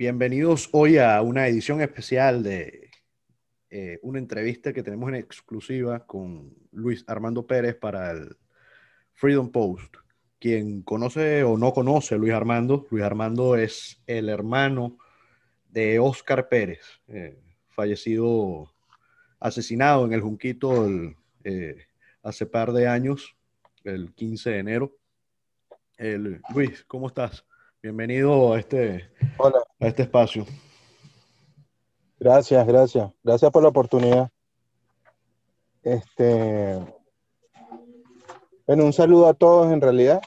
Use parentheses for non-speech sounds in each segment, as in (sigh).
bienvenidos hoy a una edición especial de eh, una entrevista que tenemos en exclusiva con Luis Armando Pérez para el Freedom Post. Quien conoce o no conoce a Luis Armando, Luis Armando es el hermano de Oscar Pérez, eh, fallecido, asesinado en el Junquito eh, hace par de años, el 15 de enero. Luis, ¿cómo estás? Bienvenido a este, a este espacio. Gracias, gracias. Gracias por la oportunidad. Este, bueno, un saludo a todos en realidad.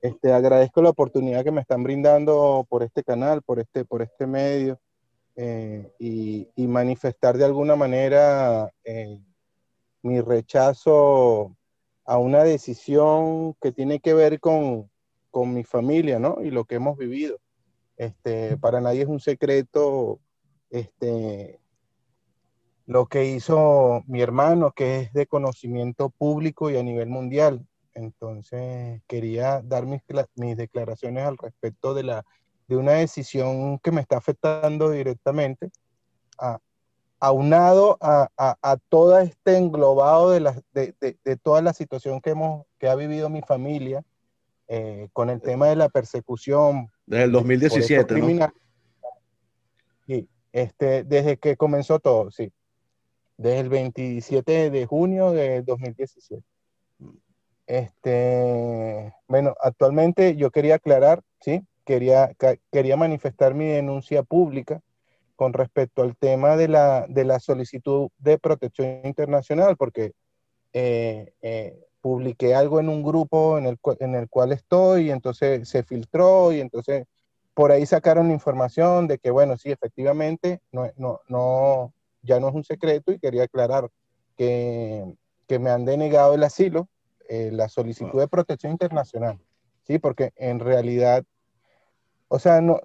Este, agradezco la oportunidad que me están brindando por este canal, por este, por este medio, eh, y, manifestar de alguna manera eh, mi rechazo a una decisión que tiene que ver con, con mi familia, ¿no? Y lo que hemos vivido. Este, para nadie es un secreto este, lo que hizo mi hermano, que es de conocimiento público y a nivel mundial. Entonces, quería dar mis, mis declaraciones al respecto de, la, de una decisión que me está afectando directamente, a, aunado a, a, a todo este englobado de, la, de, de, de, toda la situación que, hemos, que ha vivido mi familia, eh, con el tema de la persecución. Desde el 2017, ¿no? Sí, este, desde que comenzó todo, sí. Desde el 27 de junio de 2017. Este, bueno, actualmente yo quería aclarar, sí, quería, quería manifestar mi denuncia pública con respecto al tema de la, de la solicitud de protección internacional, porque eh, eh, publiqué algo en un grupo en el, en el cual estoy y entonces se filtró y entonces por ahí sacaron información de que, bueno, sí, efectivamente, no, no, no, ya no es un secreto y quería aclarar que, que me han denegado el asilo, eh, la solicitud de protección internacional, ¿sí? Porque en realidad, o sea, no,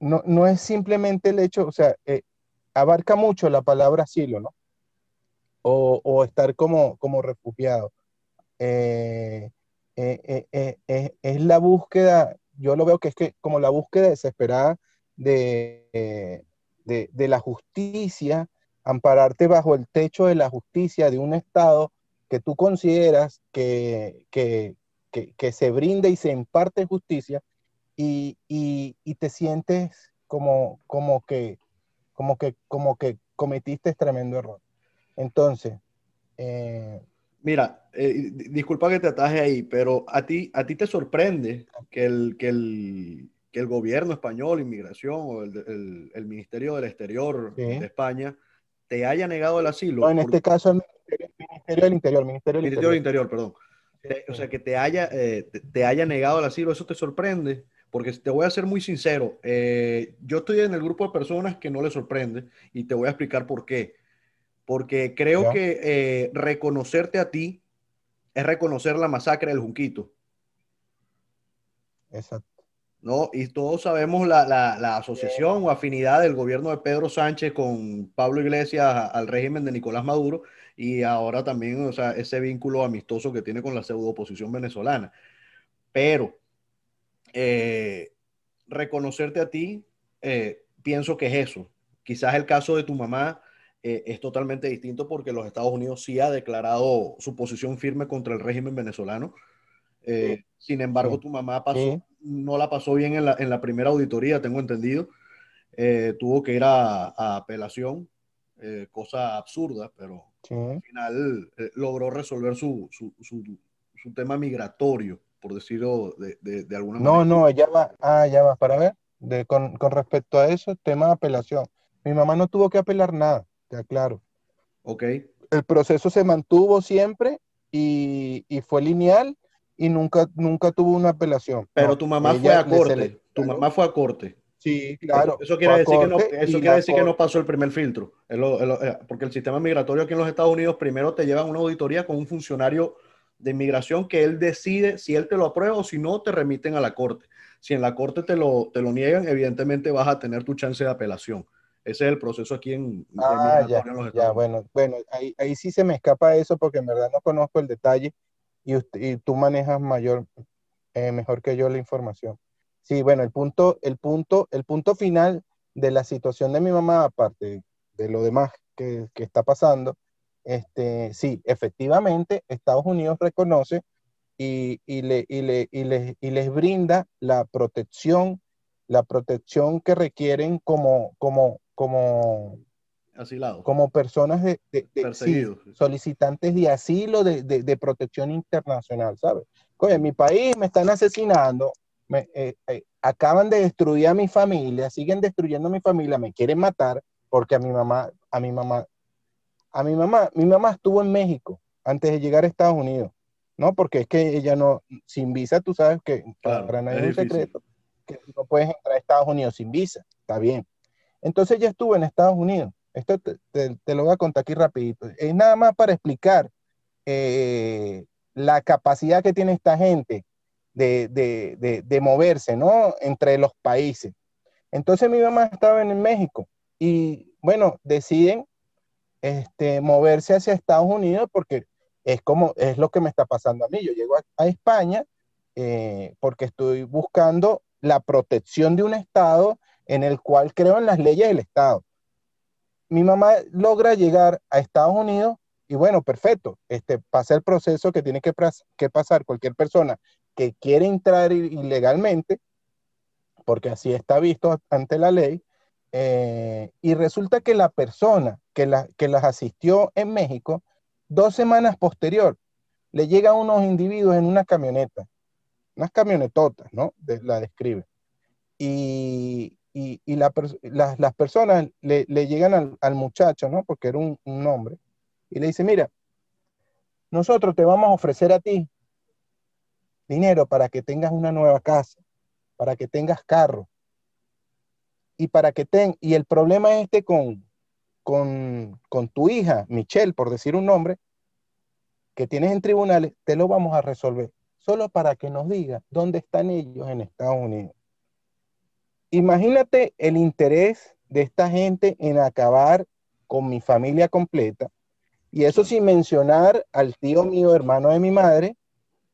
no, no es simplemente el hecho, o sea, eh, abarca mucho la palabra asilo, ¿no? O, estar como, como refugiado. Eh, eh, eh, es la búsqueda, yo lo veo que es que como la búsqueda desesperada de, de, la justicia, ampararte bajo el techo de la justicia de un Estado que tú consideras que, que, que, se brinda y se imparte justicia y, y, y, te sientes como, como, que, como, que, como que cometiste tremendo error. Entonces, eh, mira, eh, disculpa que te ataje ahí, pero a ti, a ti te sorprende que el, que el, que el gobierno español, inmigración o el, el, Ministerio del Exterior de España te haya negado el asilo. No, en este caso el Ministerio, del Interior. Ministerio del Interior, Interior perdón. o sea, que te haya, eh, te, haya negado el asilo, ¿eso te sorprende? Porque te voy a ser muy sincero, yo estoy en el grupo de personas que no le sorprende y te voy a explicar por qué porque creo que eh, reconocerte a ti es reconocer la masacre del Junquito. Exacto. ¿no? Y todos sabemos la, la, asociación o afinidad del gobierno de Pedro Sánchez con Pablo Iglesias al régimen de Nicolás Maduro y ahora también o sea, ese vínculo amistoso que tiene con la pseudo oposición venezolana. Pero eh, reconocerte a ti, eh, pienso que es eso. Quizás el caso de tu mamá eh, es totalmente distinto porque los Estados Unidos sí ha declarado su posición firme contra el régimen venezolano. Eh, sin embargo, tu mamá pasó, no la pasó bien en la, en la primera auditoría, tengo entendido. Eh, tuvo que ir a, apelación, cosa absurda, pero al final logró resolver su, su, su, su, tema migratorio, por decirlo de, de, de alguna manera. No, no, ya va, ah, ya va, para ver, de, con, con respecto a eso, tema de apelación. Mi mamá no tuvo que apelar nada te aclaro. Ok. El proceso se mantuvo siempre y, fue lineal y nunca, nunca tuvo una apelación. Pero tu mamá fue a corte. Tu mamá fue a corte. Sí, claro. Eso quiere, decir que, no, eso quiere decir que no pasó el primer filtro. Eh, porque el sistema migratorio aquí en los Estados Unidos primero te lleva a una auditoría con un funcionario de inmigración que él decide si él te lo aprueba o si no, te remiten a la corte. Si en la corte te lo, te lo niegan, evidentemente vas a tener tu chance de apelación. Ese es el proceso aquí en, ah, ya, ya, bueno, bueno, ahí, ahí, sí se me escapa eso porque en verdad no conozco el detalle y, y tú manejas mayor, eh, mejor que yo la información. Sí, bueno, el punto, el punto, el punto final de la situación de mi mamá, aparte de lo demás que, está pasando, este, sí, efectivamente, Estados Unidos reconoce y, le, y, le, y, les, y les brinda la protección, la protección que requieren como, como, como, Asilado. como personas de, solicitantes de asilo de, de, protección internacional, ¿sabes? Oye, en mi país me están asesinando, me, eh, eh, acaban de destruir a mi familia, siguen destruyendo a mi familia, me quieren matar porque a mi mamá, a mi mamá, a mi mamá, mi mamá estuvo en México antes de llegar a Estados Unidos, ¿no? Porque es que ella no, sin visa, tú sabes que para nadie es un secreto, que no puedes entrar a Estados Unidos sin visa, está bien. Entonces ella estuvo en Estados Unidos. Esto te, lo voy a contar aquí rapidito. Es nada más para explicar eh, la capacidad que tiene esta gente de, moverse, ¿no? Entre los países. Entonces mi mamá estaba en México y, bueno, deciden este, moverse hacia Estados Unidos porque es como, es lo que me está pasando a mí. Yo llego a, España eh, porque estoy buscando la protección de un Estado en el cual creo en las leyes del Estado. Mi mamá logra llegar a Estados Unidos y bueno, perfecto, este, pasa el proceso que tiene que, que pasar cualquier persona que quiere entrar ilegalmente, porque así está visto ante la ley, eh, y resulta que la persona que, la, que las asistió en México, dos semanas posterior, le llega a unos individuos en una camioneta, unas camionetotas, ¿no? la describe. Y, y, y la, las personas le, le llegan al, al, muchacho, ¿no? Porque era un, un hombre, y le dice, mira, nosotros te vamos a ofrecer a ti dinero para que tengas una nueva casa, para que tengas carro. Y para que ten, y el problema este con, con, con tu hija, Michelle, por decir un nombre, que tienes en tribunales, te lo vamos a resolver. Solo para que nos diga dónde están ellos en Estados Unidos. Imagínate el interés de esta gente en acabar con mi familia completa. Y eso sin mencionar al tío mío, hermano de mi madre,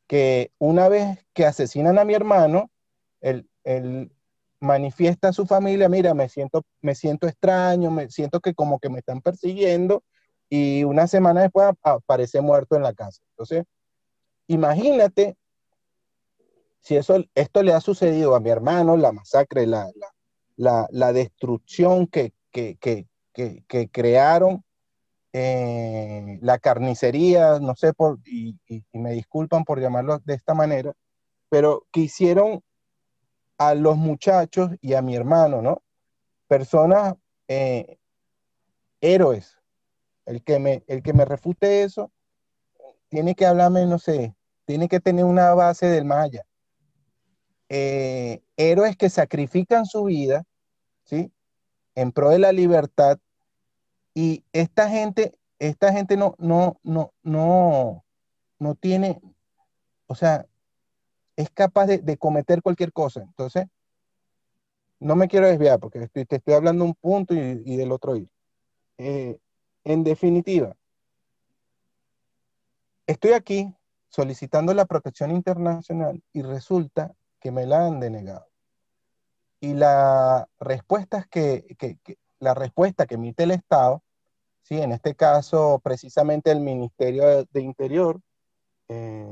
que una vez que asesinan a mi hermano, él, manifiesta a su familia, mira, me siento, me siento extraño, me siento que como que me están persiguiendo y una semana después aparece muerto en la casa. Entonces, imagínate si eso, esto le ha sucedido a mi hermano, la masacre, la, la, destrucción que, que, que crearon eh, la carnicería, no sé, por, y, me disculpan por llamarlo de esta manera, pero que hicieron a los muchachos y a mi hermano, ¿no? Personas eh, héroes. El que, me, el que me refute eso tiene que hablarme, no sé, tiene que tener una base del maya. Eh, héroes que sacrifican su vida, ¿sí? En pro de la libertad y esta gente, esta gente no, no, no, no, no tiene, o sea, es capaz de, cometer cualquier cosa. Entonces, no me quiero desviar porque te estoy hablando un punto y, del otro ir. Eh, en definitiva, estoy aquí solicitando la protección internacional y resulta que me la han denegado. Y la respuesta que, que, la respuesta que emite el Estado, ¿sí? en este caso precisamente el Ministerio de Interior, eh,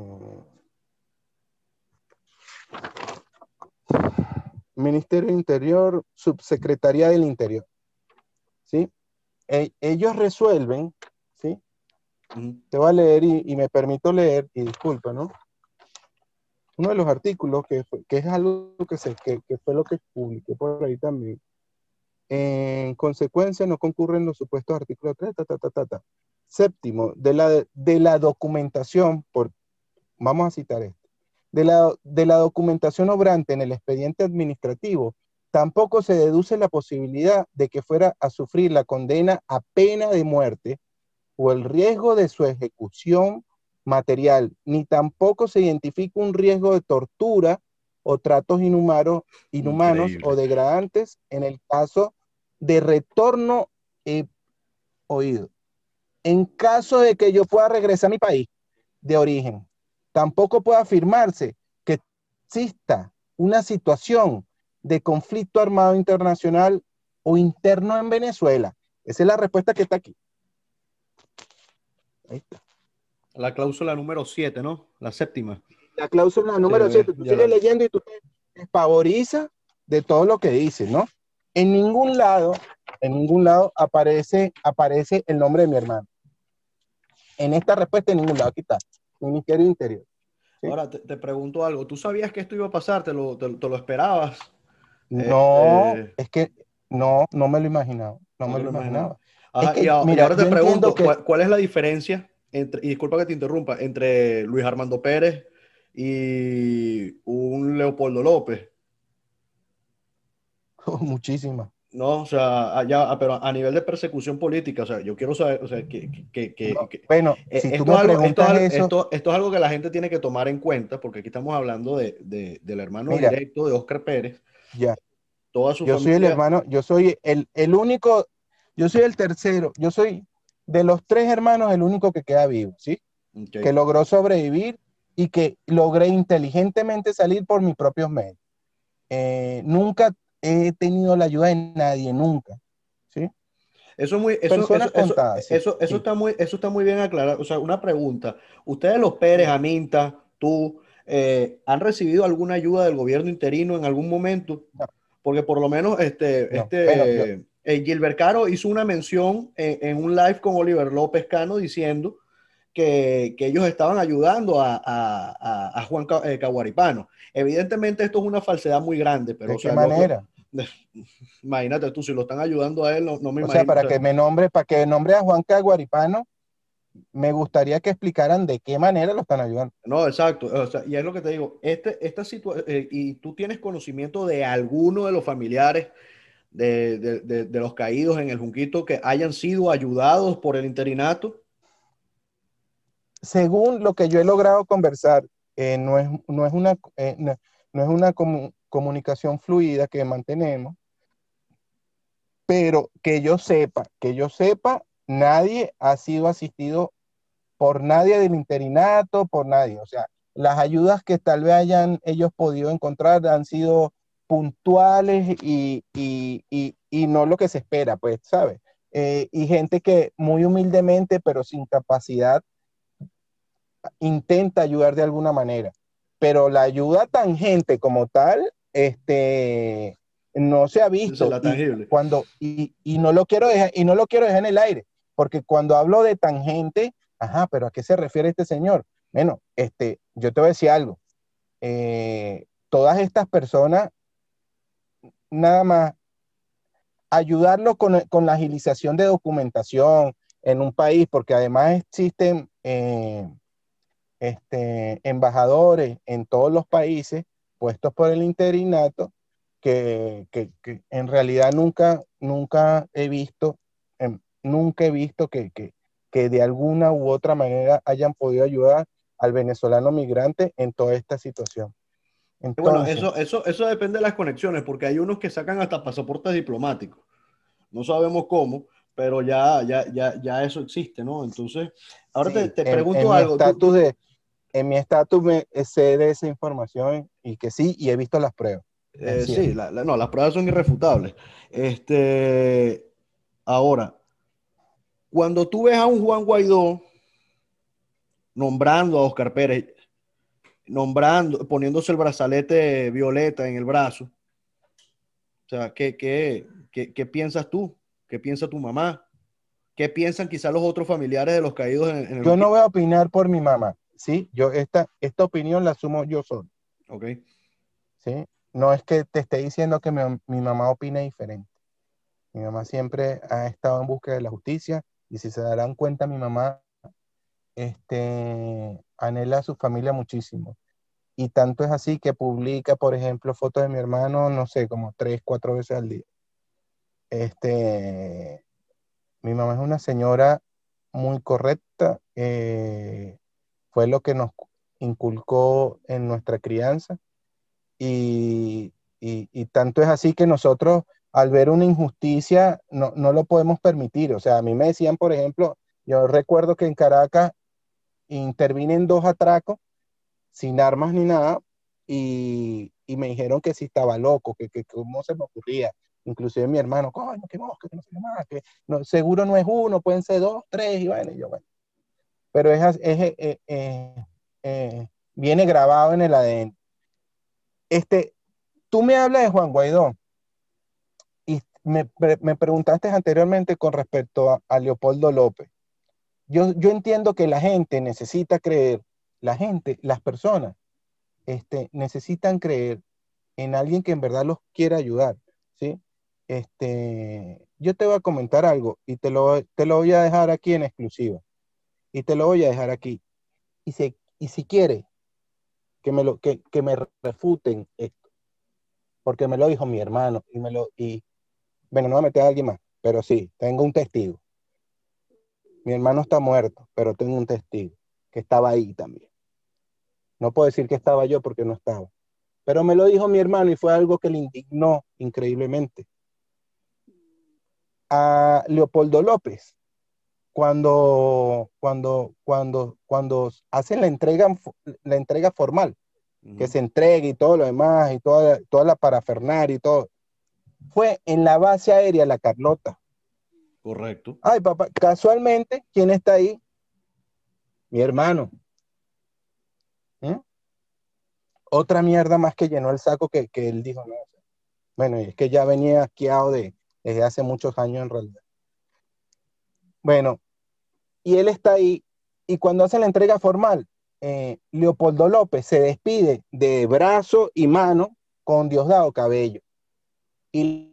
Ministerio de Interior, Subsecretaría del Interior, ¿sí? E, ellos resuelven, ¿sí? Te voy a leer y, me permito leer, y disculpa, ¿no? Uno de los artículos que, es algo que, se, que, fue lo que publiqué por ahí también, en consecuencia, no concurren los supuestos artículos 3, ta, ta, ta, ta, Séptimo, de la, de la documentación, por, vamos a citar esto, de la, de la documentación obrante en el expediente administrativo, tampoco se deduce la posibilidad de que fuera a sufrir la condena a pena de muerte o el riesgo de su ejecución material, ni tampoco se identifica un riesgo de tortura o tratos inhumanos, inhumanos o degradantes en el caso de retorno he oído. En caso de que yo pueda regresar a mi país de origen, tampoco puede afirmarse que exista una situación de conflicto armado internacional o interno en Venezuela? Esa es la respuesta que está aquí. Ahí está. La cláusula número 7, ¿no? La séptima. La cláusula número 7. Tú sigues leyendo y tú te despaborizas de todo lo que dice, ¿no? En ningún lado, en ningún lado aparece, aparece el nombre de mi hermano. En esta respuesta, en ningún lado. Aquí está. Ministerio Interior. Ahora te, pregunto algo. ¿Tú sabías que esto iba a pasar? ¿Te lo, te, lo esperabas? No, eh, es que no, no me lo imaginaba. No, me lo imaginaba. y, ahora te pregunto, ¿cuál, es la diferencia entre, y disculpa que te interrumpa, entre Luis Armando Pérez y un Leopoldo López? (laughs) Oh, muchísimas. No, o sea, allá, pero a nivel de persecución política, o sea, yo quiero saber, o sea, que... que, que, bueno, eh, si tú me eso... Esto, esto, es algo que la gente tiene que tomar en cuenta, porque aquí estamos hablando de, de del hermano directo de Oscar Pérez. Ya. Toda su yo soy el hermano, yo soy el, el único, yo soy el tercero, yo soy de los tres hermanos el único que queda vivo, ¿sí? Que logró sobrevivir y que logré inteligentemente salir por mis propios medios. Eh, nunca he tenido la ayuda de nadie, nunca. ¿sí? Eso, muy, eso, eso, eso, está muy, eso está muy bien aclarado. O sea, una pregunta. Ustedes los Pérez, Aminta, tú, eh, ¿han recibido alguna ayuda del gobierno interino en algún momento? Porque por lo menos este, este eh, Gilbert Caro hizo una mención en, un live con Oliver López Cano diciendo que, que ellos estaban ayudando a, a, a Juan eh, Caguaripano. Evidentemente esto es una falsedad muy grande, pero... ¿De qué manera? (laughs) imagínate tú, si lo están ayudando a él, no, me imagino. O sea, para que me nombre, para que nombre a Juan Caguaripano, me gustaría que explicaran de qué manera lo están ayudando. No, exacto. O sea, y es lo que te digo, este, esta situación, eh, y tú tienes conocimiento de alguno de los familiares de, de, de, los caídos en el Junquito que hayan sido ayudados por el interinato. Según lo que yo he logrado conversar, eh, no, es, no, es, una, eh, no, es una comunicación fluida que mantenemos, pero que yo sepa, que yo sepa, nadie ha sido asistido por nadie del interinato, por nadie. O sea, las ayudas que tal vez hayan ellos podido encontrar han sido puntuales y, y, y, no lo que se espera, pues, ¿sabes? Eh, y gente que muy humildemente, pero sin capacidad, intenta ayudar de alguna manera. Pero la ayuda tangente como tal, este, no se ha visto. y, cuando, y, y, no lo quiero dejar, y no lo quiero dejar en el aire, porque cuando hablo de tangente, ajá, pero ¿a qué se refiere este señor? Bueno, este, yo te voy a decir algo. Eh, todas estas personas, nada más ayudarlo con, con, la agilización de documentación en un país, porque además existen eh, este, embajadores en todos los países puestos por el interinato que, que, en realidad nunca, nunca he visto, em, nunca he visto que, que de alguna u otra manera hayan podido ayudar al venezolano migrante en toda esta situación. Bueno, eso, eso, eso depende de las conexiones, porque hay unos que sacan hasta pasaportes diplomáticos. No sabemos cómo, pero ya, ya, ya, ya eso existe, ¿no? Entonces, ahora te, te, pregunto algo. Estatus de, en mi estatus me sé de esa información y que sí, y he visto las pruebas. Eh, sí, no, las pruebas son irrefutables. Este, ahora, cuando tú ves a un Juan Guaidó nombrando a Oscar Pérez, nombrando, poniéndose el brazalete violeta en el brazo, o sea, ¿qué, qué, qué, piensas tú? ¿Qué piensa tu mamá? ¿Qué piensan quizás los otros familiares de los caídos en, en el... Yo no voy a opinar por mi mamá. ¿sí? Yo esta, esta opinión la asumo yo solo. Ok. ¿Sí? No es que te esté diciendo que mi, mi, mamá opine diferente. Mi mamá siempre ha estado en búsqueda de la justicia y si se darán cuenta, mi mamá este, anhela a su familia muchísimo. Y tanto es así que publica, por ejemplo, fotos de mi hermano, no sé, como tres, cuatro veces al día. Este, mi mamá es una señora muy correcta, eh, fue lo que nos inculcó en nuestra crianza. Y, tanto es así que nosotros al ver una injusticia no, lo podemos permitir. O sea, a mí me decían, por ejemplo, yo recuerdo que en Caracas intervinen dos atracos sin armas ni nada y, y me dijeron que si estaba loco, que, que cómo se me ocurría. Inclusive mi hermano, coño, qué mosca, que no sé más, que seguro no es uno, pueden ser dos, tres, y bueno, y yo, bueno. Pero es, es eh, eh, eh, viene grabado en el ADN. Este, tú me hablas de Juan Guaidó y me, me preguntaste anteriormente con respecto a Leopoldo López. Yo, entiendo que la gente necesita creer, la gente, las personas, este, necesitan creer en alguien que en verdad los quiera ayudar, ¿sí? Este, yo te voy a comentar algo y te lo, te lo voy a dejar aquí en exclusiva. Y te lo voy a dejar aquí. Y si, y si quiere que me, lo, que, que me refuten esto, porque me lo dijo mi hermano y me lo, y, bueno, no voy a meter a alguien más, pero sí, tengo un testigo. Mi hermano está muerto, pero tengo un testigo que estaba ahí también. No puedo decir que estaba yo porque no estaba. Pero me lo dijo mi hermano y fue algo que le indignó increíblemente. A Leopoldo López, cuando, cuando, cuando, cuando hacen la entrega, la entrega formal, que se entregue y todo lo demás, y toda, toda la parafernaria y todo, fue en la base aérea La Carlota. Correcto. Ay, papá, casualmente, ¿quién está ahí? Mi hermano. ¿Mm? Otra mierda más que llenó el saco que, que él dijo, no. Bueno, es que ya venía asqueado de, desde hace muchos años en realidad. Bueno, y él está ahí, y cuando hace la entrega formal, eh, Leopoldo López se despide de brazo y mano con Diosdado Cabello. Y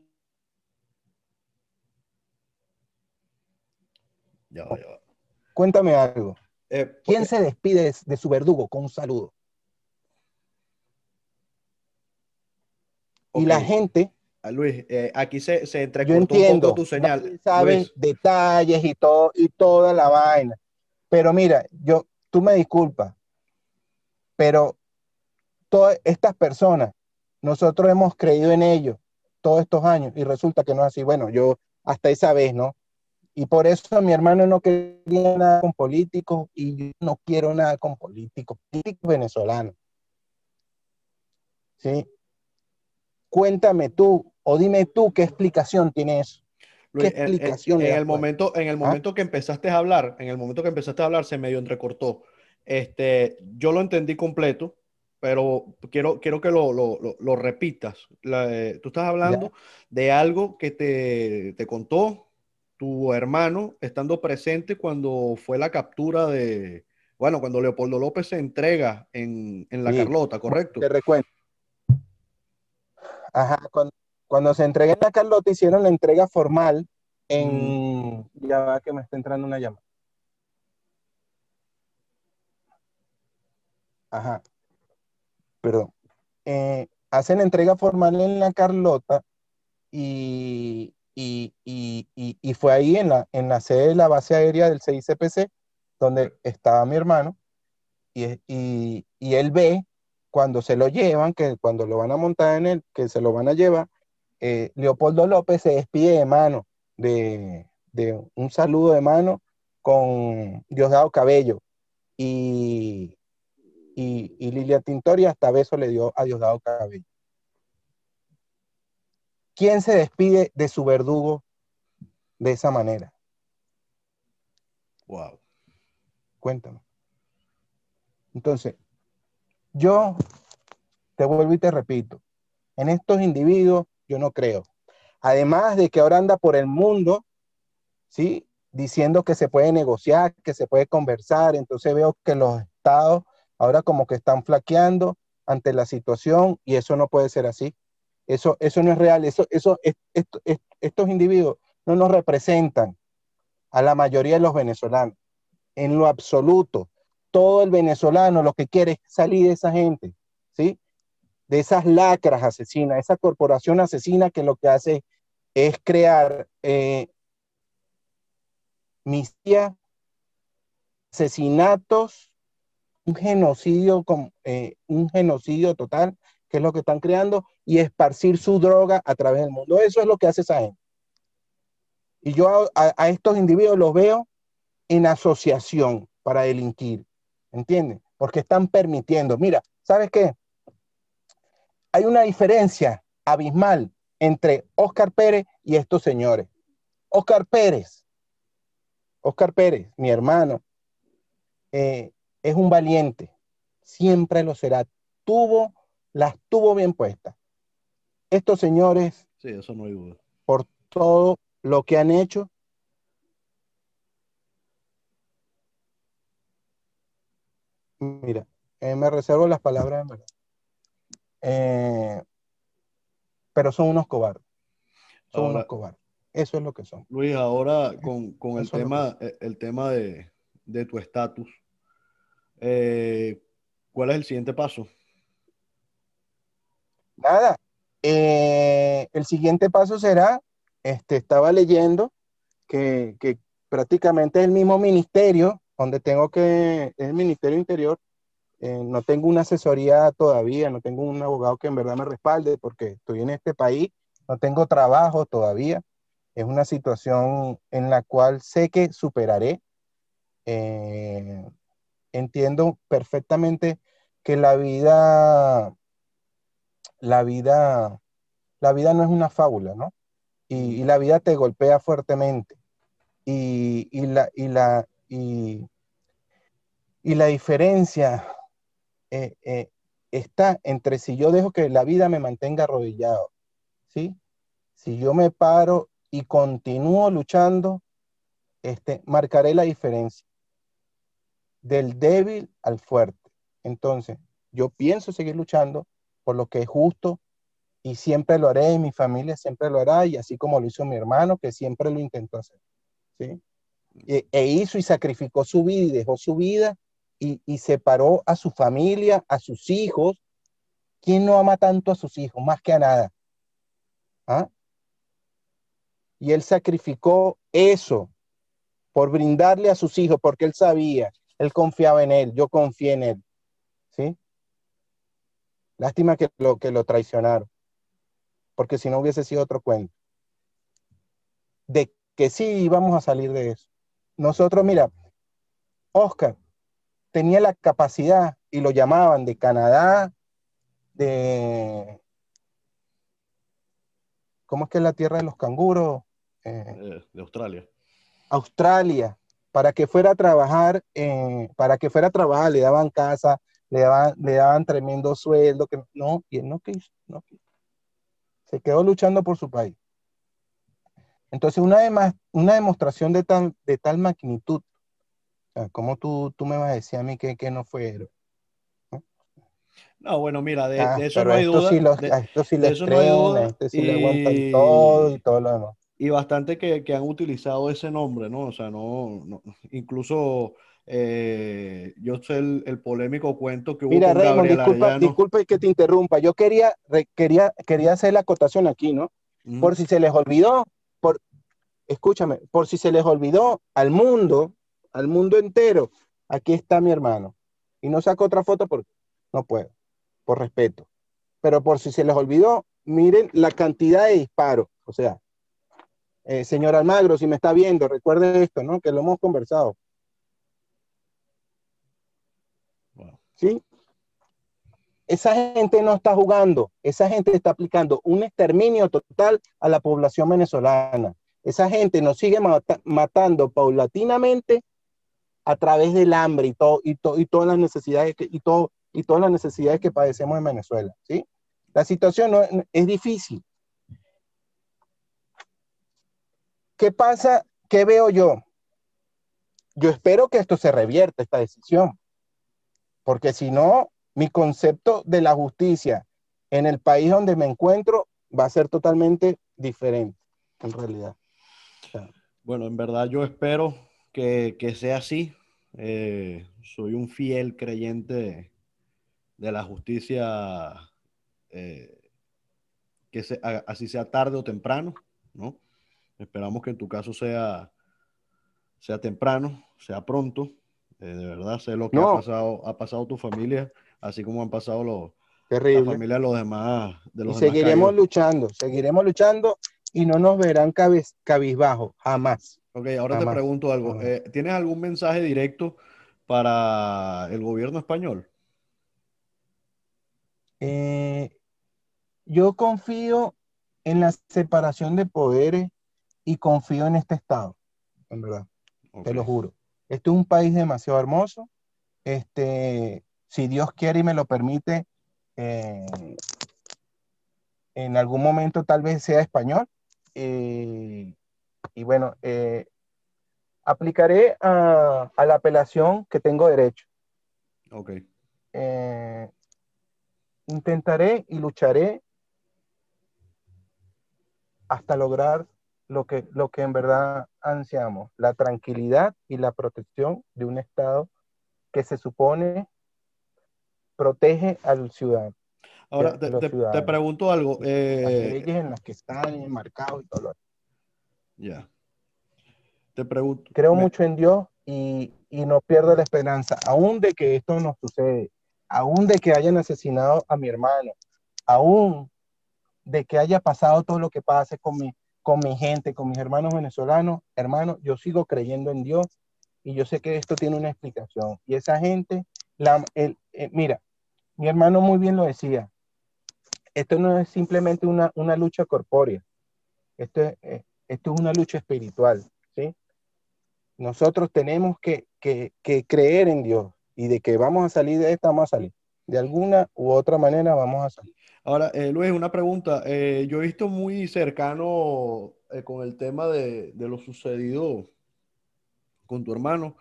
ya, ya. Cuéntame algo. Eh, ¿Quién se despide de su verdugo con un saludo? Y la gente. Ah, Luis, eh, aquí se, se entrecortó un poco tu señal. Saben detalles y todo y toda la vaina. Pero mira, yo, tú me disculpas, pero todas estas personas, nosotros hemos creído en ellos todos estos años y resulta que no es así. Bueno, yo hasta esa vez, ¿no? Y por eso mi hermano no quería nada con políticos y yo no quiero nada con políticos, políticos venezolanos. ¿Sí? Cuéntame tú o dime tú qué explicación tiene eso. ¿Qué explicación en, el momento, en el ¿Ah? momento que empezaste a hablar, en el momento que empezaste a hablar, se medio entrecortó. Este, yo lo entendí completo, pero quiero, quiero que lo, lo, lo, repitas. Eh, tú estás hablando de algo que te, te contó tu hermano estando presente cuando fue la captura de, bueno, cuando Leopoldo López se entrega en, en la Carlota, ¿correcto? Te recuerdo. Ajá, cuando, se entrega en la Carlota hicieron la entrega formal en... Ya va que me está entrando una llamada. Ajá. Perdón. Eh, hacen entrega formal en la Carlota y, y, y, y, fue ahí en la, en la sede de la base aérea del CICPC, donde estaba mi hermano, y, y, él ve cuando se lo llevan, que cuando lo van a montar en él, que se lo van a llevar, eh, Leopoldo López se despide de mano, de, de un saludo de mano con Diosdado Cabello. Y, y, y Lilia Tintoria hasta beso le dio a Diosdado Cabello. ¿Quién se despide de su verdugo de esa manera? Wow. Cuéntame. Entonces, yo te vuelvo y te repito, en estos individuos yo no creo. Además de que ahora anda por el mundo, ¿sí? Diciendo que se puede negociar, que se puede conversar. Entonces veo que los estados ahora como que están flaqueando ante la situación y eso no puede ser así. Eso, eso no es real. Eso, eso, estos individuos no nos representan a la mayoría de los venezolanos. En lo absoluto, todo el venezolano lo que quiere es salir de esa gente, ¿sí? De esas lacras asesinas, esa corporación asesina que lo que hace es crear eh, asesinatos, un genocidio, eh, un genocidio total que es lo que están creando, y esparcir su droga a través del mundo. Eso es lo que hace esa gente. Y yo a, estos individuos los veo en asociación para delinquir, ¿entienden? Porque están permitiendo. Mira, ¿sabes qué? hay una diferencia abismal entre Oscar Pérez y estos señores. Oscar Pérez, Oscar Pérez, mi hermano, eh, es un valiente, siempre lo será. Tuvo, las tuvo bien puestas. Estos señores, sí, eso no hay duda. por todo lo que han hecho, mira, eh, me reservo las palabras. Eh, pero son unos cobardes. Son unos cobardes. Eso es lo que son. Luis, ahora con, el, tema, eh, el tema de, tu estatus, ¿cuál es el siguiente paso? Nada. el siguiente paso será, este, estaba leyendo que, prácticamente es el mismo ministerio donde tengo que, el Ministerio Interior, eh, no tengo una asesoría todavía, no tengo un abogado que en verdad me respalde porque estoy en este país, no tengo trabajo todavía. Es una situación en la cual sé que superaré. Eh, entiendo perfectamente que la vida, la vida, la vida no es una fábula, ¿no? Y, la vida te golpea fuertemente. Y, y, la, y, la, y, y la diferencia eh, eh, está entre si yo dejo que la vida me mantenga arrodillado, ¿sí? Si yo me paro y continúo luchando, este, marcaré la diferencia del débil al fuerte. Entonces, yo pienso seguir luchando por lo que es justo y siempre lo haré, y mi familia siempre lo hará, y así como lo hizo mi hermano, que siempre lo intentó hacer. ¿sí? E, e hizo y sacrificó su vida y dejó su vida y, separó a su familia, a sus hijos. ¿Quién no ama tanto a sus hijos? Más que a nada. ¿Ah? Y él sacrificó eso por brindarle a sus hijos, porque él sabía, él confiaba en él, yo confié en él. ¿Sí? Lástima que lo, que lo traicionaron, porque si no hubiese sido otro cuento. De que sí íbamos a salir de eso. Nosotros, mira, Oscar, tenía la capacidad y lo llamaban de Canadá, de... ¿Cómo es que es la tierra de los canguros? Eh, eh, de Australia. Australia, para que fuera a trabajar, para que fuera a trabajar, le daban casa, le daban, le daban tremendo sueldo, que no, y él no quiso, no Se quedó luchando por su país. Entonces, una, una demostración de tal, de tal magnitud ¿Cómo tú, tú me vas a decir a mí que, que no fue héroe? ¿No? bueno, mira, de, ah, eso no hay duda. Sí los, a esto sí les creen, a este sí y, le aguantan todo y todo lo demás. Y bastante que, que, han utilizado ese nombre, ¿no? O sea, no, no incluso eh, yo sé el, el, polémico cuento que hubo Mira, con Raymond, disculpa, disculpa, que te interrumpa. Yo quería, quería, quería hacer la acotación aquí, ¿no? Por si se les olvidó, por, escúchame, por si se les olvidó al mundo, al mundo entero, aquí está mi hermano. Y no saco otra foto porque no puedo, por respeto. Pero por si se les olvidó, miren la cantidad de disparos. O sea, eh, señor Almagro, si me está viendo, recuerde esto, ¿no? Que lo hemos conversado. ¿Sí? Esa gente no está jugando, esa gente está aplicando un exterminio total a la población venezolana. Esa gente nos sigue matando paulatinamente a través del hambre y, todo, y, y todas las necesidades que, y, todo, y todas las necesidades que padecemos en Venezuela. ¿sí? La situación es difícil. ¿Qué pasa? ¿Qué veo yo? Yo espero que esto se revierta, esta decisión, porque si no, mi concepto de la justicia en el país donde me encuentro va a ser totalmente diferente, en realidad. Bueno, en verdad yo espero que, sea así, eh, soy un fiel creyente de, la justicia, eh, que así sea tarde o temprano, ¿no? Esperamos que en tu caso sea, sea temprano, sea pronto. Eh, de verdad, sé lo que ha, pasado, ha pasado tu familia, así como han pasado los, la familia de los demás. De los y seguiremos luchando, seguiremos luchando y no nos verán cabizbajo, jamás. Ok, ahora te pregunto algo. Eh, ¿Tienes algún mensaje directo para el gobierno español? Eh, yo confío en la separación de poderes y confío en este Estado, en verdad, te lo juro. Este es un país demasiado hermoso. Este, si Dios quiere y me lo permite, eh, en algún momento tal vez sea español. y bueno, eh, aplicaré a, la apelación que tengo derecho. Ok. Eh, intentaré y lucharé hasta lograr lo que, lo que en verdad ansiamos, la tranquilidad y la protección de un Estado que se supone protege al ciudadano. Ahora, te, pregunto algo. Eh, las leyes en las que están enmarcados y todo lo Ya. Te pregunto. Creo mucho en Dios y, y, no pierdo la esperanza, aún de que esto no sucede, aún de que hayan asesinado a mi hermano, aún de que haya pasado todo lo que pase con mi, con mi gente, con mis hermanos venezolanos, hermano, yo sigo creyendo en Dios y yo sé que esto tiene una explicación. Y esa gente, la, eh, mira, mi hermano muy bien lo decía, esto no es simplemente una, lucha corpórea, esto es, eh, esto es una lucha espiritual, ¿sí? Nosotros tenemos que, que, que creer en Dios y de que vamos a salir de esta, vamos a salir. De alguna u otra manera vamos a salir. Ahora, eh, Luis, una pregunta. Eh, yo he visto muy cercano eh, con el tema de, lo sucedido con tu hermano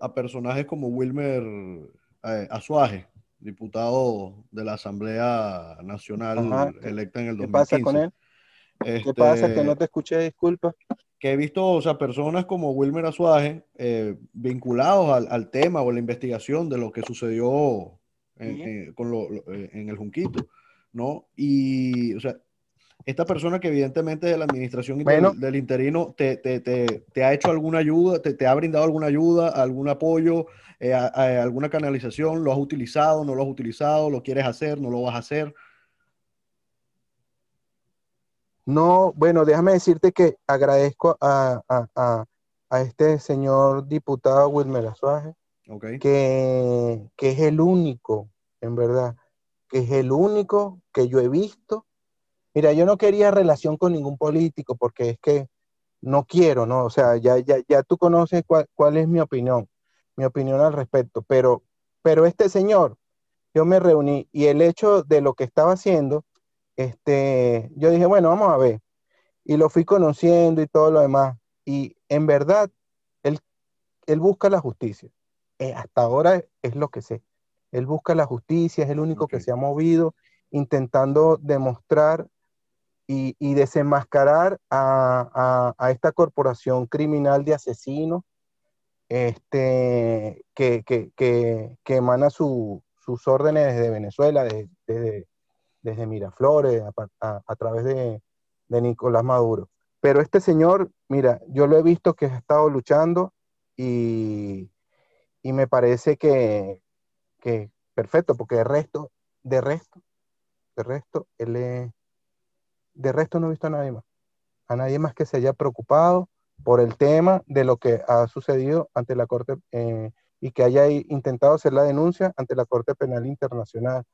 a personajes como Wilmer Azuaje, diputado de la Asamblea Nacional electa en el 2015. ¿Qué pasa con él? ¿Qué pasa? Que no este, te escuché, disculpa. Que he visto, o sea, personas como Wilmer Azuaje vinculados al, al, tema o la investigación de lo que sucedió con lo, en el Junquito. ¿no? Y, o sea, esta persona que evidentemente de la administración del, interino te, te, te, ha hecho alguna ayuda, te, ha brindado alguna ayuda, algún apoyo, eh, alguna canalización, lo has utilizado, no lo has utilizado, lo quieres hacer, no lo vas a hacer. No, bueno, déjame decirte que agradezco a, a, a, este señor diputado Wilmer Azuaje, que, que es el único, en verdad, que es el único que yo he visto. Mira, yo no quería relación con ningún político porque es que no quiero, ¿no? O sea, ya, ya, ya tú conoces cuál, cuál es mi opinión, mi opinión al respecto, pero, pero este señor, yo me reuní y el hecho de lo que estaba haciendo, este, yo dije, bueno, vamos a ver. Y lo fui conociendo y todo lo demás. Y en verdad, él, él busca la justicia. Eh, hasta ahora es lo que sé. Él busca la justicia, es el único que se ha movido intentando demostrar y, desenmascarar a, esta corporación criminal de asesinos este, que, emana sus órdenes desde Venezuela, desde, desde, Miraflores, a, través de, Nicolás Maduro. Pero este señor, mira, yo lo he visto que ha estado luchando y, y me parece que, que perfecto, porque de resto, de resto, de resto, él de resto no he visto a nadie más, a nadie más que se haya preocupado por el tema de lo que ha sucedido ante la Corte eh, y que haya intentado hacer la denuncia ante la Corte Penal Internacional.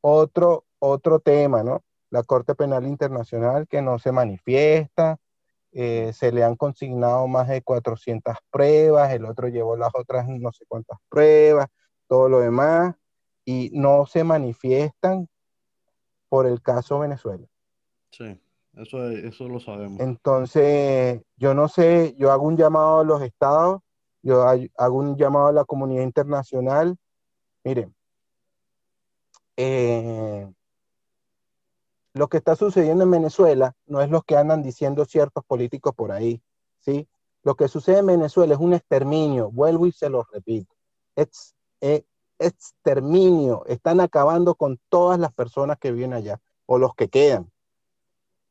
Otro, otro tema, ¿no? La Corte Penal Internacional que no se manifiesta, eh, se le han consignado más de 400 pruebas, el otro llevó las otras no sé cuántas pruebas, todo lo demás, y no se manifiestan por el caso Venezuela. Sí, eso, eso lo sabemos. Entonces, yo no sé, yo hago un llamado a los estados, yo hago un llamado a la comunidad internacional. Miren, eh, lo que está sucediendo en Venezuela no es lo que andan diciendo ciertos políticos por ahí, ¿sí? Lo que sucede en Venezuela es un exterminio, vuelvo y se lo repito. Eh, exterminio, están acabando con todas las personas que viven allá o los que quedan.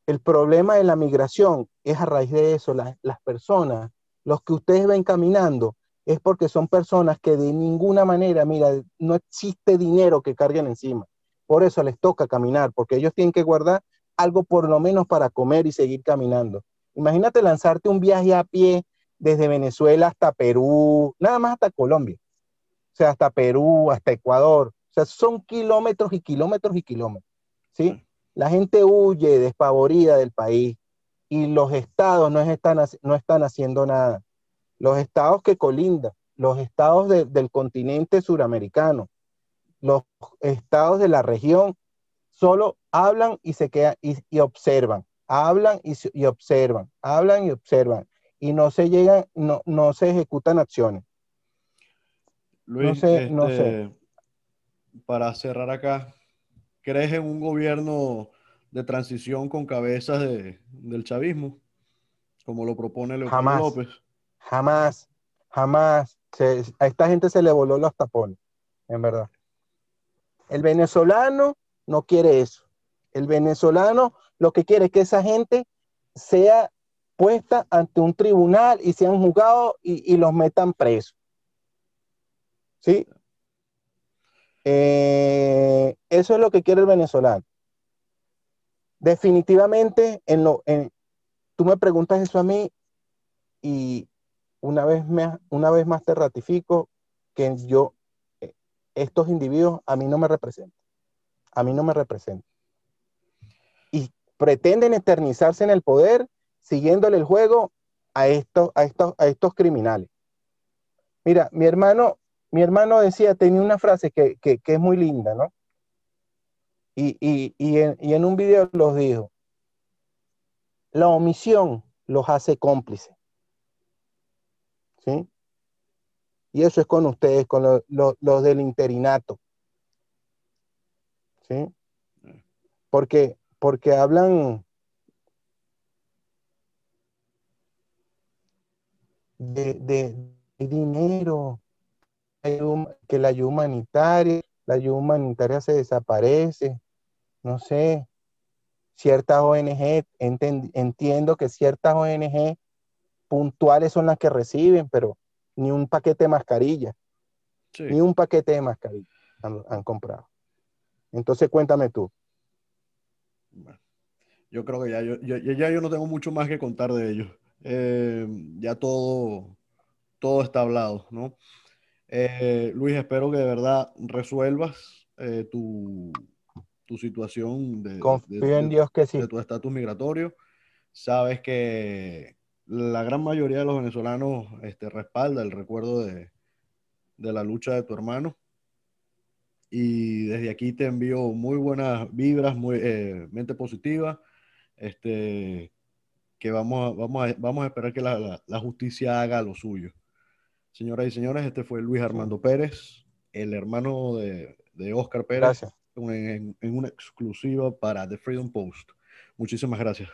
El problema de la migración es a raíz de eso, las personas, los que ustedes ven caminando, es porque son personas que de ninguna manera, mira, no existe dinero que carguen encima. Por eso les toca caminar, porque ellos tienen que guardar algo por lo menos para comer y seguir caminando. Imagínate lanzarte un viaje a pie desde Venezuela hasta Perú, nada más hasta Colombia o sea, hasta Perú, hasta Ecuador. O sea, son kilómetros y kilómetros y kilómetros, ¿sí? La gente huye despavorida del país y los estados no están, no están haciendo nada. Los estados que colindan, los estados del continente suramericano, los estados de la región, solo hablan y se quedan y, observan, hablan y, observan, hablan y observan, y no se llegan, no, no se ejecutan acciones. Luis, no sé, este, para cerrar acá, ¿crees en un gobierno de transición con cabezas del chavismo, como lo propone Leopoldo López? Jamás, jamás. a esta gente se le voló los tapones, en verdad. El venezolano no quiere eso. El venezolano lo que quiere es que esa gente sea puesta ante un tribunal y sean juzgados y, y los metan presos. ¿Sí? Eh, eso es lo que quiere el venezolano. Definitivamente, en lo, en, tú me preguntas eso a mí y una vez, una vez más te ratifico que yo, estos individuos a mí no me representan. A mí no me representan. Y pretenden eternizarse en el poder siguiéndole el juego a estos, a estos, a estos criminales. Mira, mi hermano, mi hermano decía, tenía una frase que, es muy linda, ¿no? Y, en, un video los dijo, la omisión los hace cómplices. ¿Sí? Y eso es con ustedes, con los del interinato. ¿Sí? Porque, porque hablan de, de dinero, que la ayuda humanitaria, la ayuda humanitaria se desaparece, no sé, ciertas ONG, entiendo que ciertas ONG puntuales son las que reciben, pero ni un paquete de mascarilla, ni un paquete de mascarilla han, comprado. Entonces cuéntame tú. yo creo que ya yo, ya yo no tengo mucho más que contar de ellos. Eh, ya todo, todo está hablado, ¿no? Eh, Luis, espero que de verdad resuelvas eh, tu, situación de, en Dios que sí. de tu estatus migratorio. Sabes que la gran mayoría de los venezolanos este, respalda el recuerdo de, la lucha de tu hermano. Y desde aquí te envío muy buenas vibras, muy eh, mente positiva. Este, que vamos a, vamos a, vamos a esperar que la justicia haga lo suyo. Señoras y señores, este fue Luis Armando Pérez, el hermano de, Oscar Pérez, en, una exclusiva para The Freedom Post. Muchísimas gracias.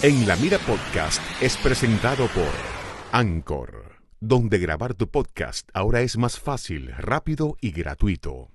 En la Mira Podcast es presentado por Anchor, donde grabar tu podcast ahora es más fácil, rápido y gratuito.